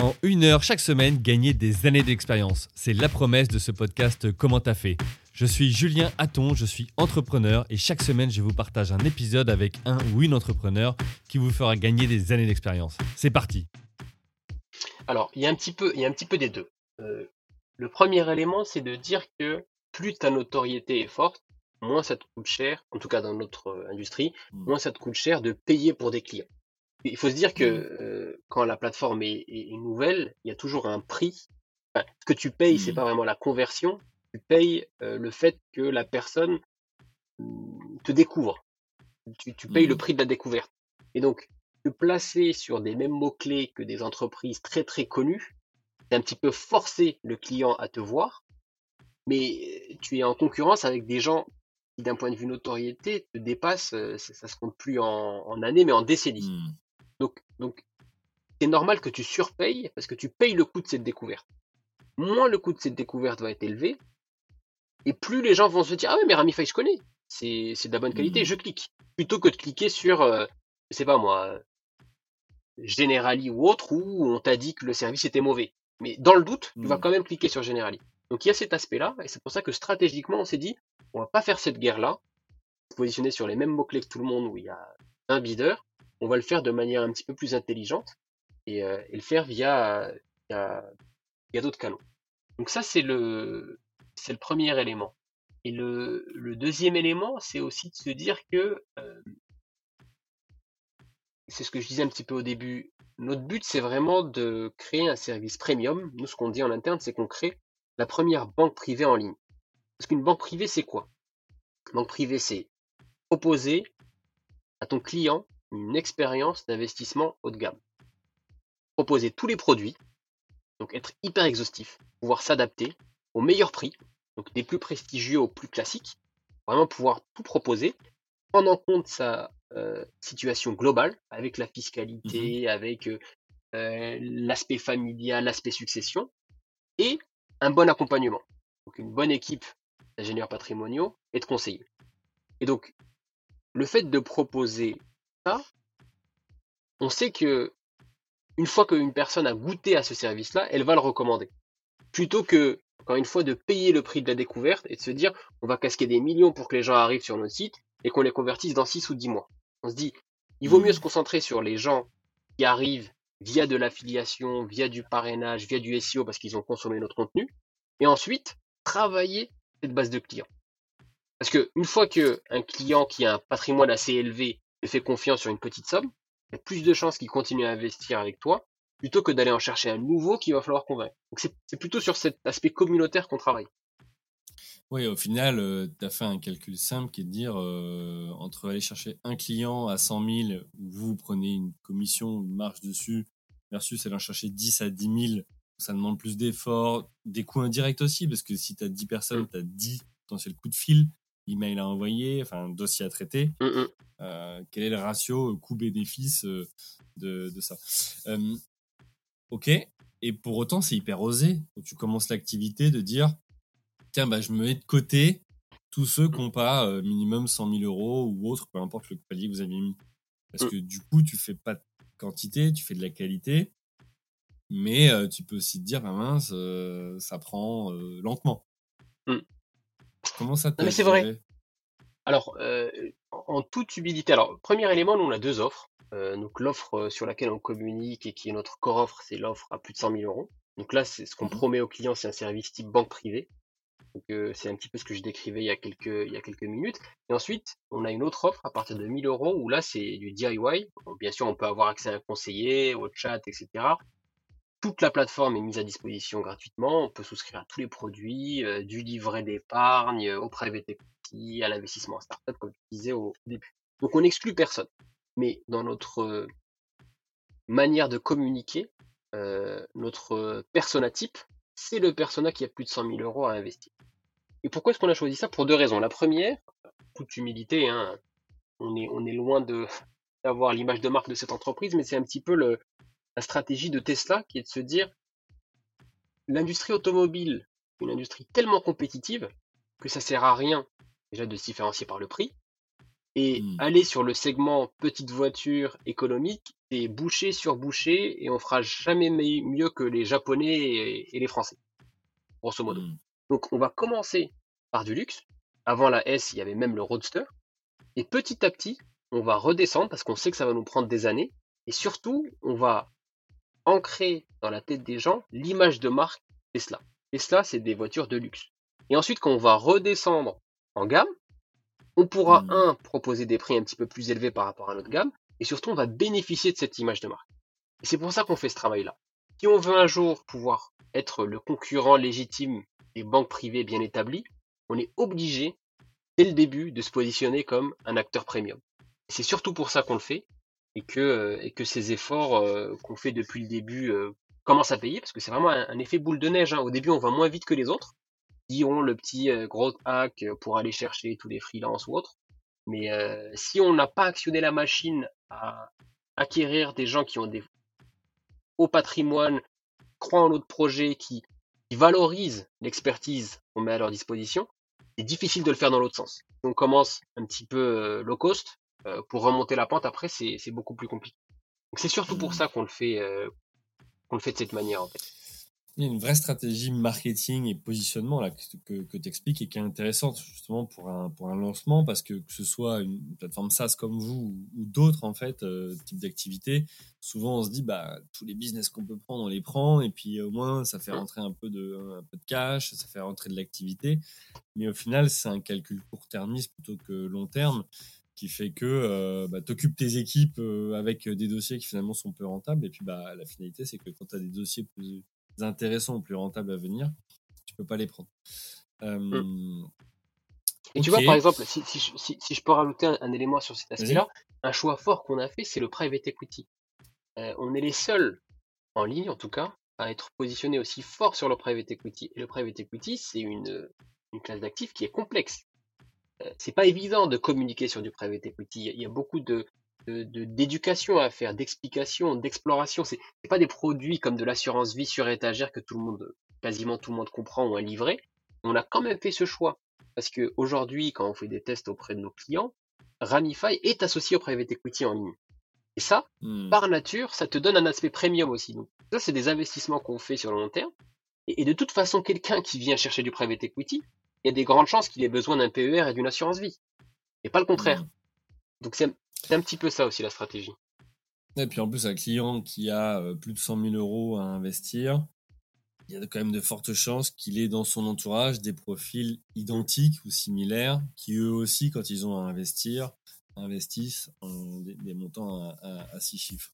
En une heure chaque semaine, gagner des années d'expérience. C'est la promesse de ce podcast Comment t'as fait Je suis Julien Hatton, je suis entrepreneur et chaque semaine, je vous partage un épisode avec un ou une entrepreneur qui vous fera gagner des années d'expérience. C'est parti Alors, il y, a un petit peu, il y a un petit peu des deux. Euh, le premier élément, c'est de dire que plus ta notoriété est forte, moins ça te coûte cher, en tout cas dans notre euh, industrie, mmh. moins ça te coûte cher de payer pour des clients. Il faut se dire que mmh. euh, quand la plateforme est, nouvelle, il y a toujours un prix. ce que tu payes, c'est mmh. pas vraiment la conversion. Tu payes euh, le fait que la personne mmh, te découvre. Tu, payes le prix de la découverte. Et donc, te placer sur des mêmes mots-clés que des entreprises très très connues, c'est un petit peu forcer le client à te voir, mais tu es en concurrence avec des gens qui, d'un point de vue notoriété, te dépassent, euh, ça, se compte plus en, en années, mais en décennies. Donc c'est normal que tu surpayes parce que tu payes le coût de cette découverte. Moins le coût de cette découverte va être élevé, et plus les gens vont se dire Ah ouais, mais Ramify, je connais, c'est de la bonne qualité, mmh. je clique. Plutôt que de cliquer sur, euh, je sais pas moi, Generali ou autre, où on t'a dit que le service était mauvais. Mais dans le doute, tu vas mmh. quand même cliquer sur Generali. Donc il y a cet aspect-là, et c'est pour ça que stratégiquement, on s'est dit On va pas faire cette guerre-là, positionner sur les mêmes mots-clés que tout le monde où il y a un bidder, on va le faire de manière un petit peu plus intelligente et, euh, le faire via, via, d'autres canaux. Donc ça, c'est le, premier élément. Et le, le deuxième élément, c'est aussi de se dire que, euh, c'est ce que je disais un petit peu au début, notre but, c'est vraiment de créer un service premium. Nous, ce qu'on dit en interne, c'est qu'on crée la première banque privée en ligne. Parce qu'une banque privée, c'est quoi? Une banque privée, c'est proposer à ton client une expérience d'investissement haut de gamme. Proposer tous les produits, donc être hyper exhaustif, pouvoir s'adapter au meilleur prix, donc des plus prestigieux aux plus classiques, vraiment pouvoir tout proposer, prendre en compte sa euh, situation globale avec la fiscalité, mmh avec euh, euh, l'aspect familial, l'aspect succession, et un bon accompagnement. Donc une bonne équipe d'ingénieurs patrimoniaux et de conseillers. Et donc, le fait de proposer on sait que une fois qu'une personne a goûté à ce service-là, elle va le recommander. Plutôt que, encore une fois, de payer le prix de la découverte et de se dire, on va casquer des millions pour que les gens arrivent sur notre site et qu'on les convertisse dans 6 ou 10 mois. On se dit, il vaut mieux se concentrer sur les gens qui arrivent via de l'affiliation, via du parrainage, via du SEO parce qu'ils ont consommé notre contenu, et ensuite travailler cette base de clients. Parce que une fois qu'un client qui a un patrimoine assez élevé fait confiance sur une petite somme, il y a plus de chances qu'il continue à investir avec toi plutôt que d'aller en chercher un nouveau qu'il va falloir convaincre. Donc c'est plutôt sur cet aspect communautaire qu'on travaille. Oui, au final, euh, tu as fait un calcul simple qui est de dire euh, entre aller chercher un client à 100 000 où vous prenez une commission, une marge dessus, versus aller en chercher 10 à 10 000, ça demande plus d'efforts, des coûts indirects aussi, parce que si tu as 10 personnes, tu as 10 potentiels coups de fil, email à envoyer, enfin un dossier à traiter. Mm, mm. Euh, quel est le ratio coût-bénéfice euh, de, ça? Euh, Ok. Et pour autant, c'est hyper osé. tu commences l'activité de dire tiens, bah, je me mets de côté tous ceux qui n'ont pas minimum 100 000 euros ou autre, peu importe le palier que vous avez mis. Parce mm. que du coup, tu fais pas de quantité, tu fais de la qualité. Mais tu peux aussi te dire, bah mince, ça prend lentement. Comment ça te Mais c'est vrai. Alors, euh, en toute humilité, alors, premier élément, nous, on a deux offres. Euh, donc, l'offre euh, sur laquelle on communique et qui est notre core offre, c'est l'offre à plus de 100 000 euros. Donc là, c'est ce qu'on mmh promet aux clients, c'est un service type banque privée. Donc, c'est un petit peu ce que je décrivais il y, a quelques, il y a quelques minutes. Et ensuite, on a une autre offre à partir de 1000 euros où là, c'est du DIY. bien sûr, on peut avoir accès à un conseiller, au chat, etc toute la plateforme est mise à disposition gratuitement. On peut souscrire à tous les produits, euh, du livret d'épargne au private equity, à l'investissement en startup, comme je disais au début. Donc on n'exclut personne. Mais dans notre euh, manière de communiquer, euh, notre persona type, c'est le persona qui a plus de 100 000 euros à investir. Et pourquoi est-ce qu'on a choisi ça? Pour deux raisons. La première, toute humilité, hein, on, est, loin d'avoir l'image de marque de cette entreprise, mais c'est un petit peu le, la stratégie de Tesla qui est de se dire l'industrie automobile, une industrie tellement compétitive que ça sert à rien déjà de se différencier par le prix Et Hmm. aller sur le segment petite voiture économique, c'est boucher sur boucher et on fera jamais mieux que les Japonais et, et les Français, grosso modo. Hmm. Donc on va commencer par du luxe. Avant la S, il y avait même le Roadster. Et petit à petit, on va redescendre parce qu'on sait que ça va nous prendre des années. Et surtout, on va ancrer dans la tête des gens l'image de marque Tesla. Tesla, c'est des voitures de luxe. Et ensuite, quand on va redescendre en gamme, on pourra, Mm. un, proposer des prix un petit peu plus élevés par rapport à notre gamme. Et surtout, on va bénéficier de cette image de marque. Et c'est pour ça qu'on fait ce travail-là. Si on veut un jour pouvoir être le concurrent légitime des banques privées bien établies, on est obligé, dès le début, de se positionner comme un acteur premium. C'est surtout pour ça qu'on le fait et que, euh, et que ces efforts euh, qu'on fait depuis le début euh, commencent à payer parce que c'est vraiment un, effet boule de neige. hein. Au début, on va moins vite que les autres qui ont le petit gros hack pour aller chercher tous les freelances ou autres. Mais si on n'a pas actionné la machine à acquérir des gens qui ont des hauts patrimoines, croient en notre projet, qui, qui valorisent l'expertise qu'on met à leur disposition, c'est difficile de le faire dans l'autre sens. On commence un petit peu low cost, euh, pour remonter la pente après, c'est beaucoup plus compliqué. Donc c'est surtout pour ça qu'on le fait, euh, qu'on le fait de cette manière en fait. Il y a une vraie stratégie marketing et positionnement là, que, que, tu expliques et qui est intéressante justement pour un, pour un lancement parce que que ce soit une plateforme SaaS comme vous ou, ou d'autres en fait, euh, types d'activités, souvent on se dit bah tous les business qu'on peut prendre on les prend et puis au moins ça fait rentrer un peu de, un peu de cash, ça fait rentrer de l'activité. Mais au final c'est un calcul court-termiste plutôt que long terme qui fait que euh, bah, tu occupes tes équipes euh, avec des dossiers qui finalement sont peu rentables et puis bah la finalité c'est que quand tu as des dossiers plus intéressants ou plus rentables à venir, tu peux pas les prendre. Euh, Et tu vois, par exemple, si, si, je- si, si je peux rajouter un, un élément sur cet aspect-là, un choix fort qu'on a fait, c'est le private equity. Euh, on est les seuls, en ligne en tout cas, à être positionnés aussi fort sur le private equity. Et le private equity, c'est une, une classe d'actifs qui est complexe. C'est pas évident de communiquer sur du private equity. Il y a, beaucoup de de- de- d'éducation à faire, d'explication, d'exploration. C'est c'est pas des produits comme de l'assurance vie sur étagère que tout le monde, quasiment tout le monde comprend ou un livret. On a quand même fait ce choix parce que aujourd'hui, quand on fait des tests auprès de nos clients, Ramify est associé au private equity en ligne. Et ça, hmm. par nature, ça te donne un aspect premium aussi. Donc, ça, c'est des investissements qu'on fait sur le long terme. Et, et de toute façon, quelqu'un qui vient chercher du private equity, il y a des grandes chances qu'il ait besoin d'un PER et d'une assurance vie. Et pas le contraire. Hmm. Donc, c'est un petit peu ça aussi la stratégie. Et puis en plus, un client qui a euh, plus de 100 000 euros à investir, il y a quand même de fortes chances qu'il ait dans son entourage des profils identiques ou similaires qui eux aussi, quand ils ont à investir, investissent en des, des montants à, à, à six chiffres.